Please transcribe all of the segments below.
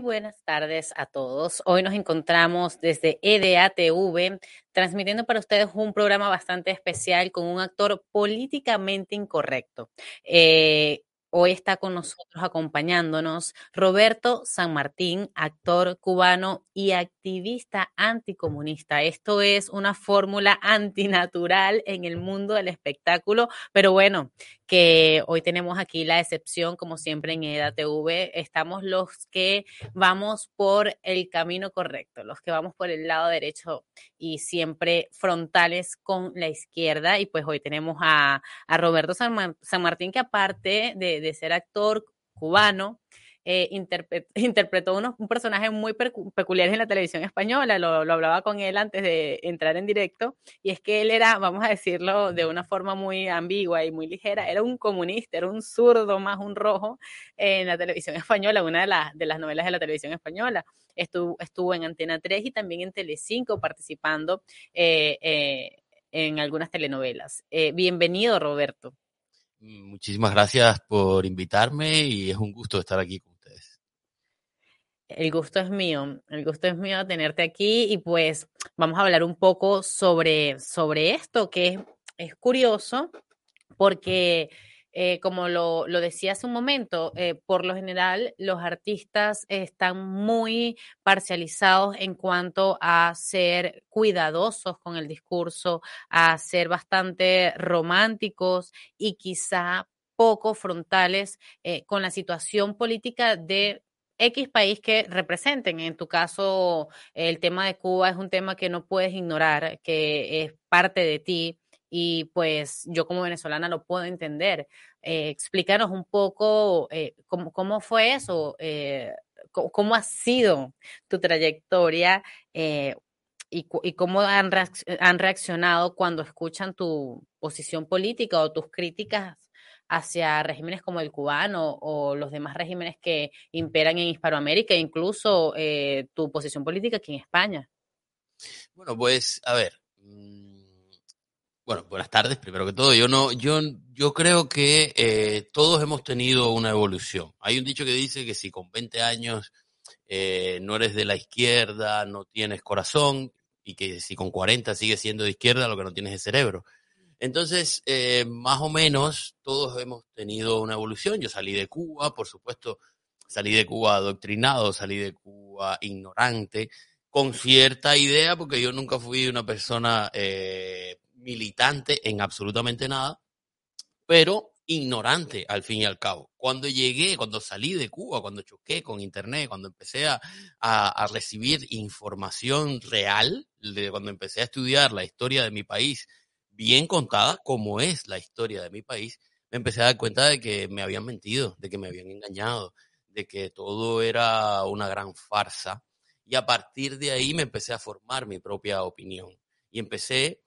Buenas tardes a todos. Hoy nos encontramos desde EDATV transmitiendo para ustedes un programa bastante especial con un actor políticamente incorrecto. Eh, Hoy está con nosotros acompañándonos Roberto San Martín, actor cubano y activista anticomunista. Esto es una fórmula antinatural en el mundo del espectáculo, pero bueno, que hoy tenemos aquí la excepción, como siempre en EDATV, estamos los que vamos por el camino correcto, los que vamos por el lado derecho y siempre frontales con la izquierda. Y pues hoy tenemos a, Roberto San, Martín, que aparte de, de ser actor cubano, eh, interpretó unos, un personaje muy peculiar en la televisión española, lo, lo, hablaba con él antes de entrar en directo, y es que él era, vamos a decirlo de una forma muy ambigua y muy ligera, era un comunista, era un zurdo más un rojo en la televisión española, una de, las de las novelas de la televisión española. Estuvo, estuvo en Antena 3 y también en Telecinco participando eh, eh, en algunas telenovelas. bienvenido, Roberto. Muchísimas gracias por invitarme y es un gusto estar aquí con el gusto es mío, el gusto es mío tenerte aquí y pues vamos a hablar un poco sobre, sobre esto que es, curioso porque eh, como lo, decía hace un momento, eh, por lo general los artistas están muy parcializados en cuanto a ser cuidadosos con el discurso, a ser bastante románticos y quizá poco frontales eh, con la situación política de X país que representen. En tu caso, el tema de Cuba es un tema que no puedes ignorar, que es parte de ti y pues yo como venezolana lo puedo entender. Eh, explícanos un poco eh, cómo, fue eso, eh, cómo, ha sido tu trayectoria y, y, cómo han reaccionado cuando escuchan tu posición política o tus críticas hacia regímenes como el cubano o los demás regímenes que imperan en Hispanoamérica, incluso eh, tu posición política aquí en España. Bueno, pues a ver. Mm, bueno, buenas tardes, primero que todo. Yo no, yo, yo creo que eh, todos hemos tenido una evolución. Hay un dicho que dice que si con 20 años eh, no eres de la izquierda, no tienes corazón, y que si con 40 sigues siendo de izquierda, lo que no tienes es cerebro. Entonces, eh, más o menos todos hemos tenido una evolución. Yo salí de Cuba, por supuesto, salí de Cuba adoctrinado, salí de Cuba ignorante, con cierta idea, porque yo nunca fui una persona eh, militante en absolutamente nada, pero ignorante al fin y al cabo. Cuando llegué, cuando salí de Cuba, cuando choqué con Internet, cuando empecé a, a, recibir información real, de cuando empecé a estudiar la historia de mi país bien contada, como es la historia de mi país, me empecé a dar cuenta de que me habían mentido, de que me habían engañado, de que todo era una gran farsa. Y a partir de ahí me empecé a formar mi propia opinión. Y empecé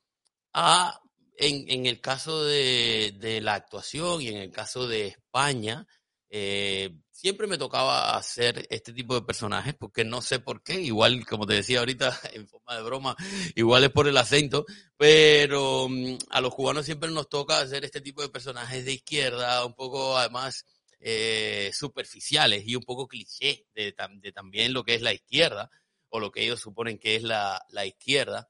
a en, en el caso de, de, la actuación y en el caso de España, eh, siempre me tocaba hacer este tipo de personajes porque no sé por qué, igual como te decía ahorita en forma de broma, igual es por el acento, pero mm, a los cubanos siempre nos toca hacer este tipo de personajes de izquierda, un poco además eh, superficiales y un poco cliché de, también lo que es la izquierda o lo que ellos suponen que es la, la izquierda.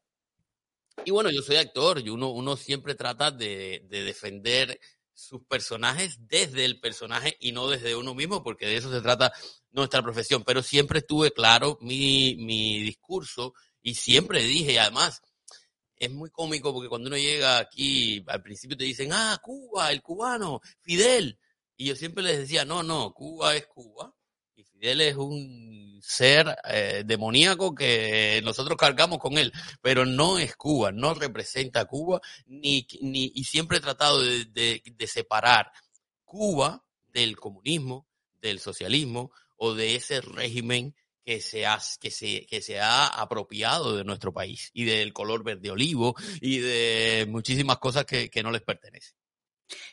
Y bueno, yo soy actor y uno, uno siempre trata de, defender sus personajes desde el personaje y no desde uno mismo, porque de eso se trata nuestra profesión. Pero siempre estuve claro mi, mi discurso y siempre dije, además, es muy cómico porque cuando uno llega aquí, al principio te dicen, ah, Cuba, el cubano, Fidel. Y yo siempre les decía, no, no, Cuba es Cuba y Fidel es un ser eh, demoníaco que nosotros cargamos con él, pero no es Cuba, no representa a Cuba, ni, ni, y siempre he tratado de, de, separar Cuba del comunismo, del socialismo o de ese régimen que se, ha, que, se, que se ha apropiado de nuestro país y del color verde olivo y de muchísimas cosas que, que no les pertenecen.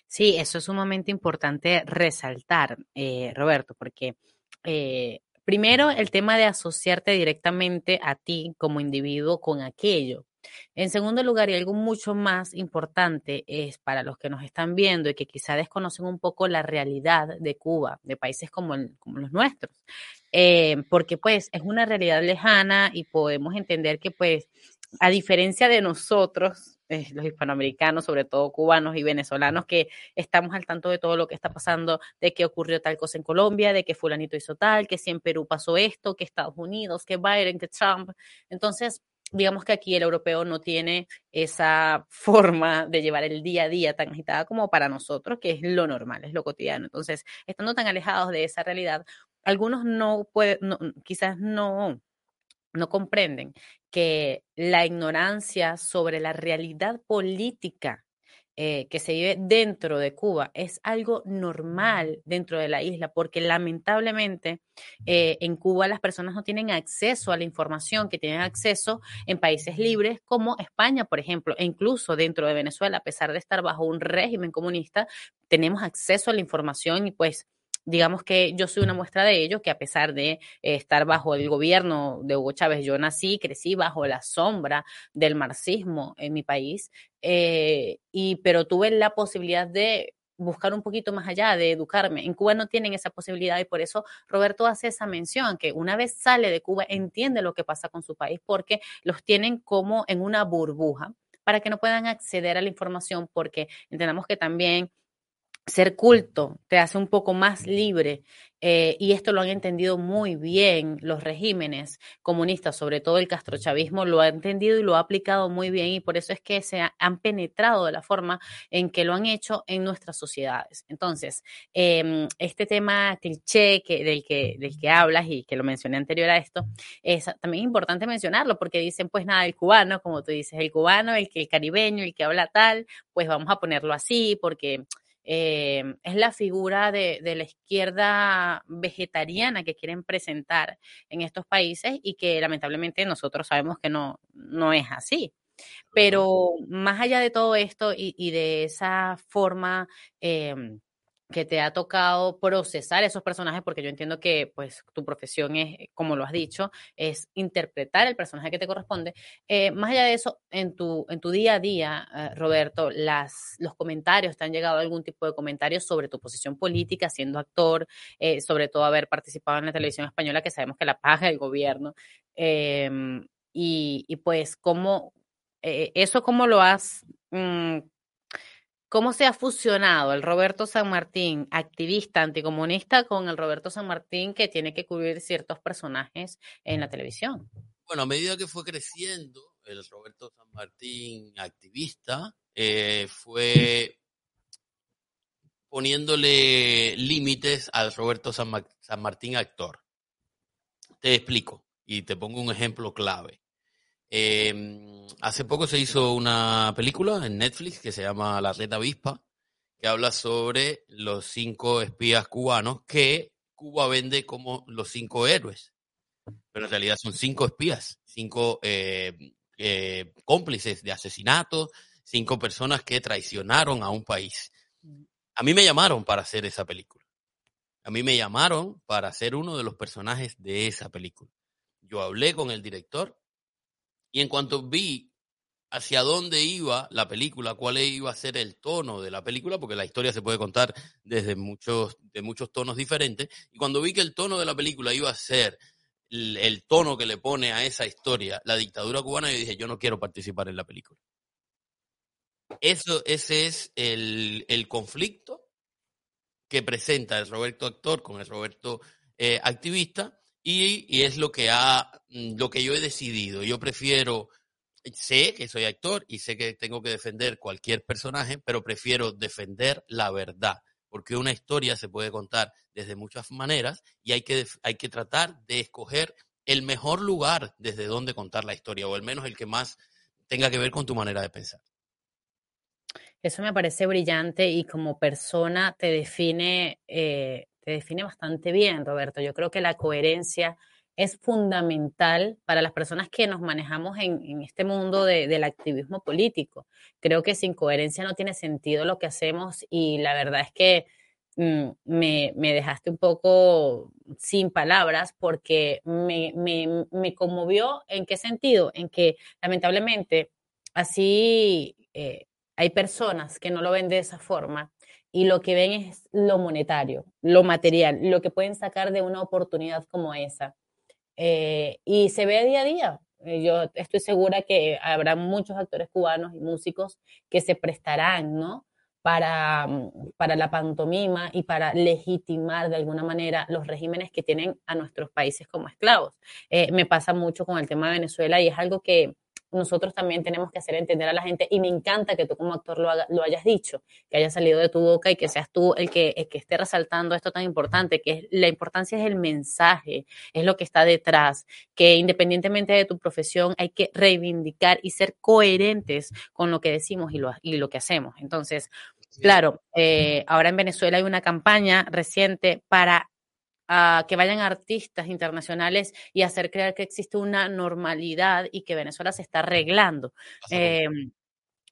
Sí, eso es sumamente importante resaltar, eh, Roberto, porque eh, primero el tema de asociarte directamente a ti como individuo con aquello. En segundo lugar, y algo mucho más importante es para los que nos están viendo y que quizá desconocen un poco la realidad de Cuba, de países como, los nuestros, eh, porque pues es una realidad lejana y podemos entender que pues a diferencia de nosotros, eh, los hispanoamericanos, sobre todo cubanos y venezolanos, que estamos al tanto de todo lo que está pasando, de que ocurrió tal cosa en Colombia, de que fulanito hizo tal, que si en Perú pasó esto, que Estados Unidos, que Biden, que Trump. Entonces, digamos que aquí el europeo no tiene esa forma de llevar el día a día tan agitada como para nosotros, que es lo normal, es lo cotidiano. Entonces, estando tan alejados de esa realidad, algunos no pueden, quizás no no comprenden que la ignorancia sobre la realidad política eh, que se vive dentro de Cuba es algo normal dentro de la isla, porque lamentablemente eh, en Cuba las personas no tienen acceso a la información que tienen acceso en países libres como España, por ejemplo, e incluso dentro de Venezuela, a pesar de estar bajo un régimen comunista, tenemos acceso a la información y pues digamos que yo soy una muestra de ello, que a pesar de eh, estar bajo el gobierno de Hugo Chávez, yo nací, crecí bajo la sombra del marxismo en mi país, eh, y, pero tuve la posibilidad de buscar un poquito más allá, de educarme. En Cuba no tienen esa posibilidad y por eso Roberto hace esa mención, que una vez sale de Cuba entiende lo que pasa con su país porque los tienen como en una burbuja para que no puedan acceder a la información porque entendamos que también ser culto te hace un poco más libre eh, y esto lo han entendido muy bien los regímenes comunistas, sobre todo el castrochavismo, lo ha entendido y lo ha aplicado muy bien y por eso es que se han penetrado de la forma en que lo han hecho en nuestras sociedades. Entonces, em, este tema cliché que, del, que, del que hablas y que lo mencioné anterior a esto, es también importante mencionarlo porque dicen, pues nada, el cubano, como tú dices, el cubano, el el caribeño, el que habla tal, pues vamos a ponerlo así porque eh, es la figura de, de, la izquierda vegetariana que quieren presentar en estos países y que lamentablemente nosotros sabemos que no, no es así. Pero más allá de todo esto y, y de esa forma eh, que te ha tocado procesar esos personajes, porque yo entiendo que pues tu profesión es, eh, como lo has dicho, es interpretar el personaje que te corresponde. Eh, más allá de eso, en tu, en tu día a día, eh, Roberto, las, los comentarios, ¿te han llegado algún tipo de comentarios sobre tu posición política siendo actor, sobre todo haber participado en la televisión española, que sabemos que la paga el gobierno? Em, y, y, pues, ¿cómo, eso cómo lo has... Mm, ¿Cómo se ha fusionado el Roberto San Martín, activista anticomunista, con el Roberto San Martín que tiene que cubrir ciertos personajes en la televisión? Bueno, a medida que fue creciendo el Roberto San Martín activista, eh, fue poniéndole límites al Roberto San, Martín actor. Te explico y te pongo un ejemplo clave. Em, hace poco se hizo una película en Netflix que se llama La Red Avispa, que habla sobre los cinco espías cubanos que Cuba vende como los cinco héroes. Pero en realidad son cinco espías, cinco eh, eh, cómplices de asesinatos, cinco personas que traicionaron a un país. A mí me llamaron para hacer esa película. A mí me llamaron para ser uno de los personajes de esa película. Yo hablé con el director y en cuanto vi hacia dónde iba la película, cuál iba a ser el tono de la película, porque la historia se puede contar desde muchos, de muchos tonos diferentes, y cuando vi que el tono de la película iba a ser el, tono que le pone a esa historia la dictadura cubana, yo dije, yo no quiero participar en la película. Eso, ese es el, conflicto que presenta el Roberto actor con el Roberto eh, activista y, es lo que, ha, lo que yo he decidido. Yo prefiero sé que soy actor y sé que tengo que defender cualquier personaje, pero prefiero defender la verdad, porque una historia se puede contar desde muchas maneras y hay que, hay que tratar de escoger el mejor lugar desde donde contar la historia, o al menos el que más tenga que ver con tu manera de pensar. Eso me parece brillante y como persona te define, eh, te define bastante bien, Roberto. Yo creo que la coherencia es fundamental para las personas que nos manejamos en, este mundo del activismo político. Creo que sin coherencia no tiene sentido lo que hacemos y la verdad es que mm, me, dejaste un poco sin palabras porque me, conmovió en qué sentido, en que lamentablemente así eh, hay personas que no lo ven de esa forma y lo que ven es lo monetario, lo material, lo que pueden sacar de una oportunidad como esa. Eh, y se ve día a día. Eh, yo estoy segura que habrá muchos actores cubanos y músicos que se prestarán, ¿no? Para, mm, para la pantomima y para legitimar de alguna manera los regímenes que tienen a nuestros países como esclavos. Eh, me pasa mucho con el tema de Venezuela y es algo que, nosotros también tenemos que hacer entender a la gente y me encanta que tú como actor lo, lo hayas dicho, que haya salido de tu boca y que seas tú el que, que esté resaltando esto tan importante, que es, la importancia es el mensaje, es lo que está detrás, que independientemente de tu profesión hay que reivindicar y ser coherentes con lo que decimos y lo, y lo que hacemos. Entonces, Claro, eh, ahora en Venezuela hay una campaña reciente para a que vayan artistas internacionales y hacer creer que existe una normalidad y que Venezuela se está arreglando.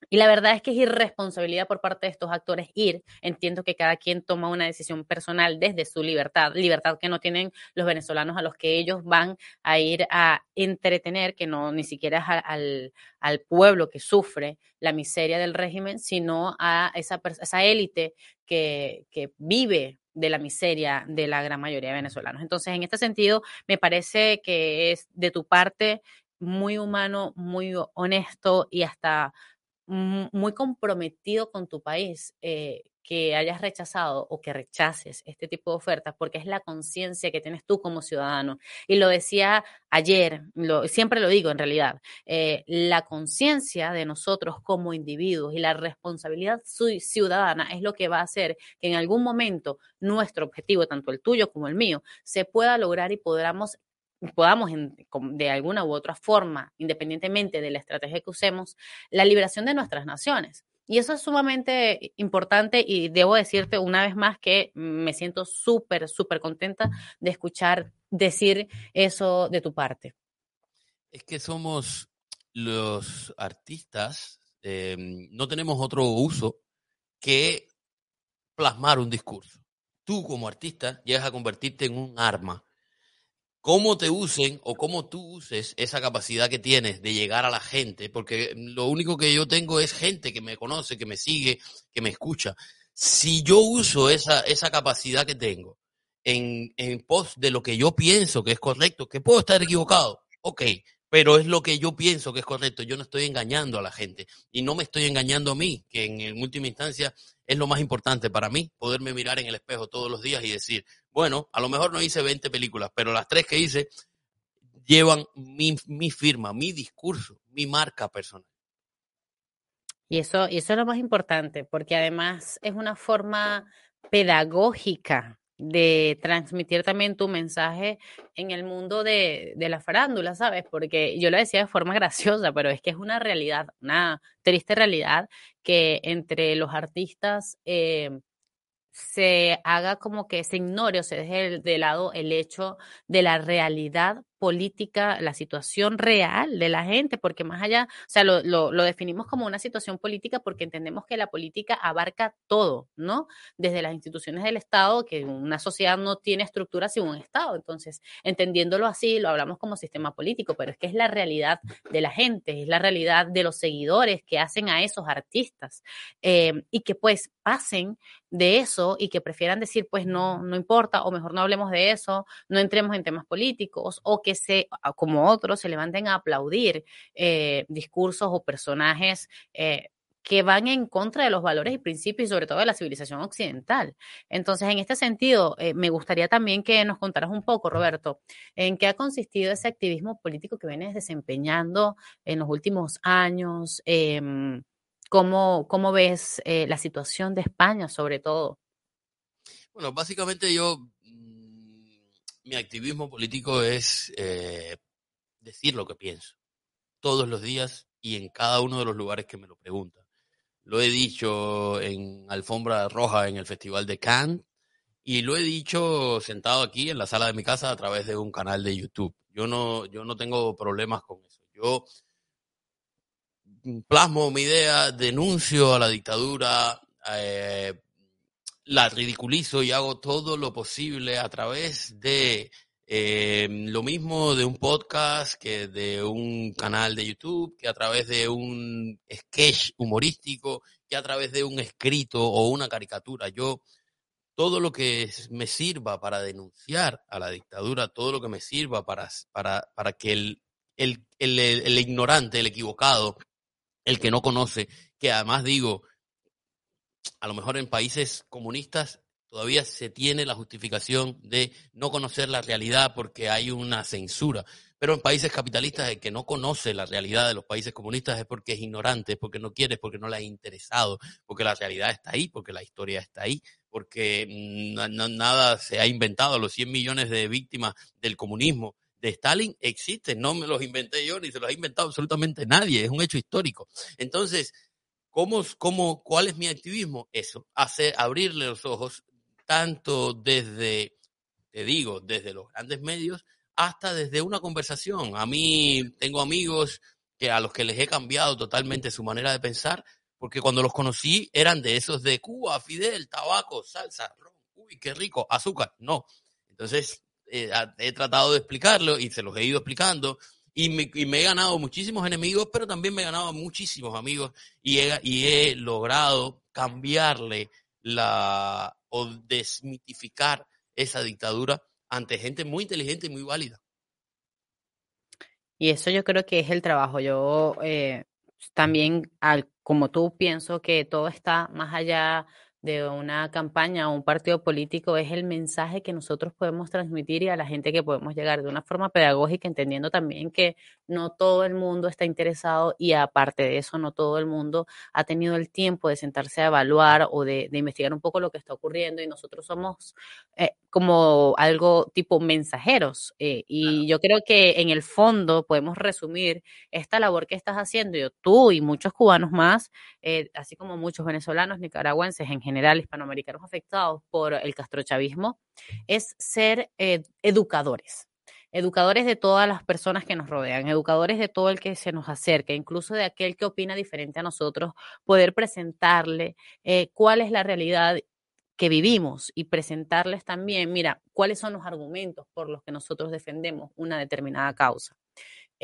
Y la verdad es que es irresponsabilidad por parte de estos actores ir. Entiendo que cada quien toma una decisión personal desde su libertad, libertad que no tienen los venezolanos a los que ellos van a ir a entretener, que no ni siquiera es al, al pueblo que sufre la miseria del régimen, sino a esa, esa élite que, que vive de la miseria de la gran mayoría de venezolanos. Entonces, en este sentido, me parece que es de tu parte muy humano, muy honesto y hasta muy comprometido con tu país eh, que hayas rechazado o que rechaces este tipo de ofertas, porque es la conciencia que tienes tú como ciudadano. Y lo decía ayer, lo, siempre lo digo en realidad, eh, la conciencia de nosotros como individuos y la responsabilidad ciudadana es lo que va a hacer que en algún momento nuestro objetivo, tanto el tuyo como el mío, se pueda lograr y podamos podamos de alguna u otra forma, independientemente de la estrategia que usemos, la liberación de nuestras naciones. Y eso es sumamente importante y debo decirte una vez más que me siento súper, súper contenta de escuchar decir eso de tu parte. Es que somos los artistas, em, no tenemos otro uso que plasmar un discurso. Tú como artista llegas a convertirte en un arma cómo te usen o cómo tú uses esa capacidad que tienes de llegar a la gente, porque lo único que yo tengo es gente que me conoce, que me sigue, que me escucha. Si yo uso esa, esa capacidad que tengo en, en pos de lo que yo pienso que es correcto, que puedo estar equivocado, ok, pero es lo que yo pienso que es correcto. Yo no estoy engañando a la gente y no me estoy engañando a mí, que en, última instancia es lo más importante para mí, poderme mirar en el espejo todos los días y decir, bueno, a lo mejor no hice 20 películas, pero las tres que hice llevan mi, mi firma, mi discurso, mi marca personal. Y eso, y eso es lo más importante, porque además es una forma pedagógica de transmitir también tu mensaje en el mundo de, la farándula, ¿sabes? Porque yo lo decía de forma graciosa, pero es que es una realidad, una triste realidad que entre los artistas eh, se haga como que se ignore o se deje de lado el hecho de la realidad política, la situación real de la gente, porque más allá, o sea, lo, lo, definimos como una situación política porque entendemos que la política abarca todo, ¿no? Desde las instituciones del Estado, que una sociedad no tiene estructura sin un Estado. Entonces, entendiéndolo así, lo hablamos como sistema político, pero es que es la realidad de la gente, es la realidad de los seguidores que hacen a esos artistas eh, y que pues pasen de eso y que prefieran decir, pues no, no importa, o mejor no hablemos de eso, no entremos en temas políticos, o que se, como otros, se levanten a aplaudir eh, discursos o personajes eh, que van en contra de los valores y principios y sobre todo de la civilización occidental. Entonces, en este sentido, eh, me gustaría también que nos contaras un poco, Roberto, en qué ha consistido ese activismo político que vienes desempeñando en los últimos años. Em, ¿cómo, ¿Cómo ves la situación de España, sobre todo? Bueno, básicamente yo mi activismo político es eh, decir lo que pienso, todos los días y en cada uno de los lugares que me lo preguntan. Lo he dicho en Alfombra Roja en el Festival de Cannes y lo he dicho sentado aquí en la sala de mi casa a través de un canal de YouTube. Yo no, yo no tengo problemas con eso. Yo plasmo mi idea, denuncio a la dictadura, eh, la ridiculizo y hago todo lo posible a través de eh, lo mismo de un podcast que de un canal de YouTube, que a través de un sketch humorístico, que a través de un escrito o una caricatura. Yo, todo lo que me sirva para denunciar a la dictadura, todo lo que me sirva para, para, para que el, el, el, el ignorante, el equivocado, el que no conoce, que además digo, a lo mejor en países comunistas todavía se tiene la justificación de no conocer la realidad porque hay una censura. Pero en países capitalistas el que no conoce la realidad de los países comunistas es porque es ignorante, es porque no quiere, es porque no le ha interesado, porque la realidad está ahí, porque la historia está ahí, porque mm, nada se ha inventado. Los 100 millones de víctimas del comunismo de Stalin existen, no me los inventé yo ni se los ha inventado absolutamente nadie, es un hecho histórico. Entonces, ¿Cómo, cómo, ¿Cuál es mi activismo? Eso, hacer, abrirle los ojos tanto desde, te digo, desde los grandes medios hasta desde una conversación. A mí tengo amigos que a los que les he cambiado totalmente su manera de pensar, porque cuando los conocí eran de esos de Cuba, Fidel, tabaco, salsa, ron, uy, qué rico, azúcar. No. Entonces, eh, he tratado de explicarlo y se los he ido explicando y me, he ganado muchísimos enemigos, pero también me he ganado muchísimos amigos y he, y he logrado cambiarle la o desmitificar esa dictadura ante gente muy inteligente y muy válida. Y eso yo creo que es el trabajo. Yo eh, también, al, como tú, pienso que todo está más allá de una campaña o un partido político es el mensaje que nosotros podemos transmitir y a la gente que podemos llegar de una forma pedagógica, entendiendo también que no todo el mundo está interesado y aparte de eso, no todo el mundo ha tenido el tiempo de sentarse a evaluar o de, investigar un poco lo que está ocurriendo y nosotros somos eh, como algo tipo mensajeros. Eh, y yo creo que en el fondo podemos resumir esta labor que estás haciendo, yo, tú y muchos cubanos más, eh, así como muchos venezolanos, nicaragüenses en general, hispanoamericanos afectados por el castrochavismo, es ser educadores educadores de todas las personas que nos rodean, educadores de todo el que se nos acerca, incluso de aquel que opina diferente a nosotros, poder presentarle eh, cuál es la realidad que vivimos y presentarles también, mira, cuáles son los argumentos por los que nosotros defendemos una determinada causa.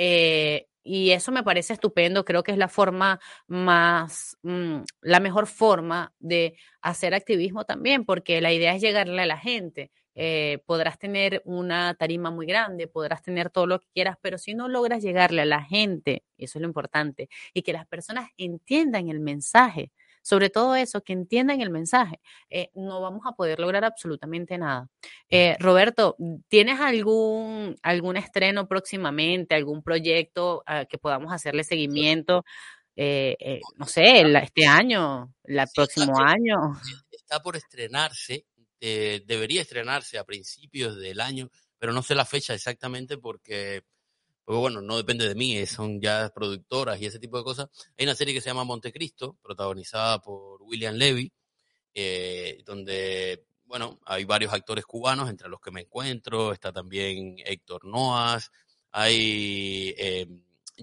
Eh, y eso me parece estupendo, creo que es la forma más, mm, la mejor forma de hacer activismo también, porque la idea es llegarle a la gente. Eh, podrás tener una tarima muy grande, podrás tener todo lo que quieras, pero si no logras llegarle a la gente, eso es lo importante, y que las personas entiendan el mensaje, sobre todo eso, que entiendan el mensaje, eh, no vamos a poder lograr absolutamente nada. Eh, Roberto, ¿tienes algún, algún estreno próximamente, algún proyecto ah, que podamos hacerle seguimiento? no sé, este año, el próximo año está por estrenarse, eh, debería estrenarse a principios del año, pero no sé la fecha exactamente porque, bueno, no depende de mí, son ya productoras y ese tipo de cosas. Hay una serie que se llama Montecristo, protagonizada por William Levy, eh, donde, bueno, hay varios actores cubanos, entre los que me encuentro, está también Héctor Noas, hay eh,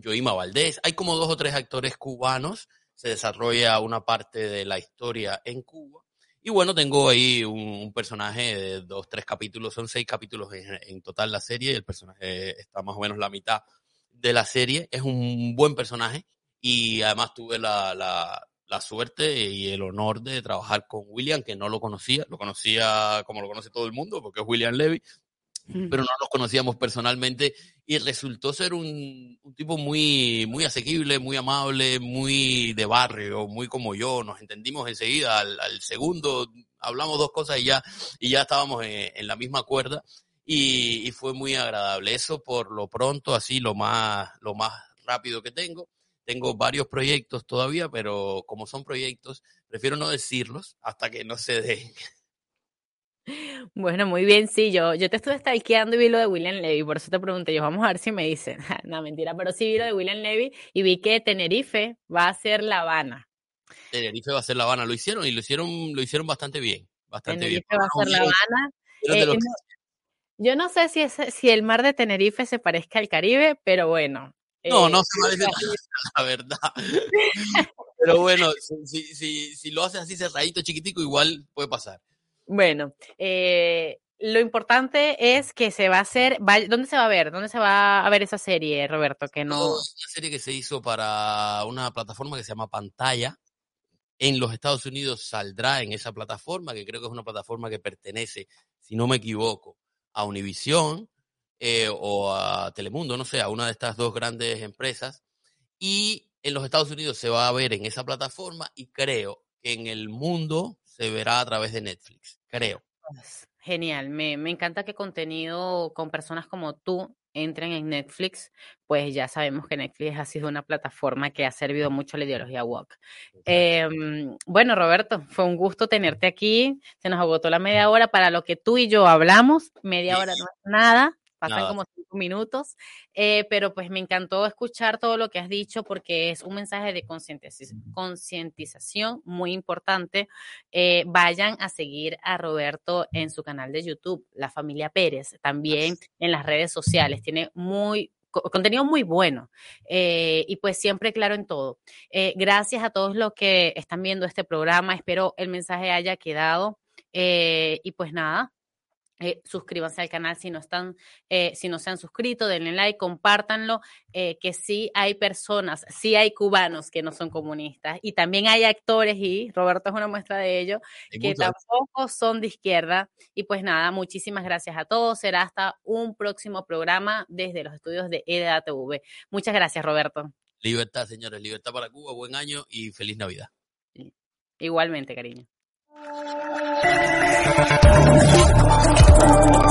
Joima Valdés, hay como dos o tres actores cubanos, se desarrolla una parte de la historia en Cuba. Y bueno, tengo ahí un, personaje de dos, tres capítulos, son seis capítulos en, total la serie, el personaje está más o menos la mitad de la serie, es un buen personaje y además tuve la, la, la suerte y el honor de trabajar con William, que no lo conocía, lo conocía como lo conoce todo el mundo, porque es William Levy, pero no nos conocíamos personalmente y resultó ser un, tipo muy, muy asequible, muy amable, muy de barrio, muy como yo, nos entendimos enseguida, al, segundo hablamos dos cosas y ya, y ya estábamos en, la misma cuerda y, y, fue muy agradable. Eso por lo pronto, así lo más, lo más rápido que tengo. Tengo varios proyectos todavía, pero como son proyectos, prefiero no decirlos hasta que no se den. Bueno, muy bien, sí, yo, yo te estuve stalkeando y vi lo de William Levy, por eso te pregunté, yo vamos a ver si me dicen, no, mentira, pero sí vi lo de William Levy y vi que Tenerife va a ser La Habana. Tenerife va a ser La Habana, lo hicieron y lo hicieron, lo hicieron bastante bien, bastante Tenerife va a ser La Habana. Eh, yo no sé si, es, si el mar de Tenerife se parezca al Caribe, pero bueno. No, no eh, se parece la verdad. pero bueno, si, si, si lo haces así cerradito, chiquitico, igual puede pasar. Bueno, eh, lo importante es que se va a hacer, ¿dónde se va a ver? ¿Dónde se va a ver esa serie, Roberto? Que no... una serie que se hizo para una plataforma que se llama Pantalla. En los Estados Unidos saldrá en esa plataforma, que creo que es una plataforma que pertenece, si no me equivoco, a Univision eh, o a Telemundo, no sé, a una de estas dos grandes empresas. Y en los Estados Unidos se va a ver en esa plataforma y creo que en el mundo se verá a través de Netflix, creo. Genial, me, me encanta que contenido con personas como tú entren en Netflix, pues ya sabemos que Netflix ha sido una plataforma que ha servido mucho a la ideología woke. Em, bueno, Roberto, fue un gusto tenerte aquí. Se nos agotó la media hora para lo que tú y yo hablamos. Media hora no es nada pasan como cinco minutos, eh, pero pues me encantó escuchar todo lo que has dicho porque es un mensaje de concientización muy importante. Eh, vayan a seguir a Roberto en su canal de YouTube, La Familia Pérez, también en las redes sociales. Tiene muy contenido muy bueno eh, y pues siempre claro en todo. gracias a todos los que están viendo este programa. Espero el mensaje haya quedado. y pues nada, eh, suscríbanse al canal si no están, eh, si no se han suscrito, denle like, compártanlo, eh, que sí hay personas, sí hay cubanos que no son comunistas y también hay actores y Roberto es una muestra de ello, que tampoco son de izquierda. Y pues nada, muchísimas gracias a todos. Será hasta un próximo programa desde los estudios de EDATV. Muchas gracias, Roberto. Libertad, señores, libertad para Cuba, buen año y feliz Navidad. Igualmente, cariño. Thank you.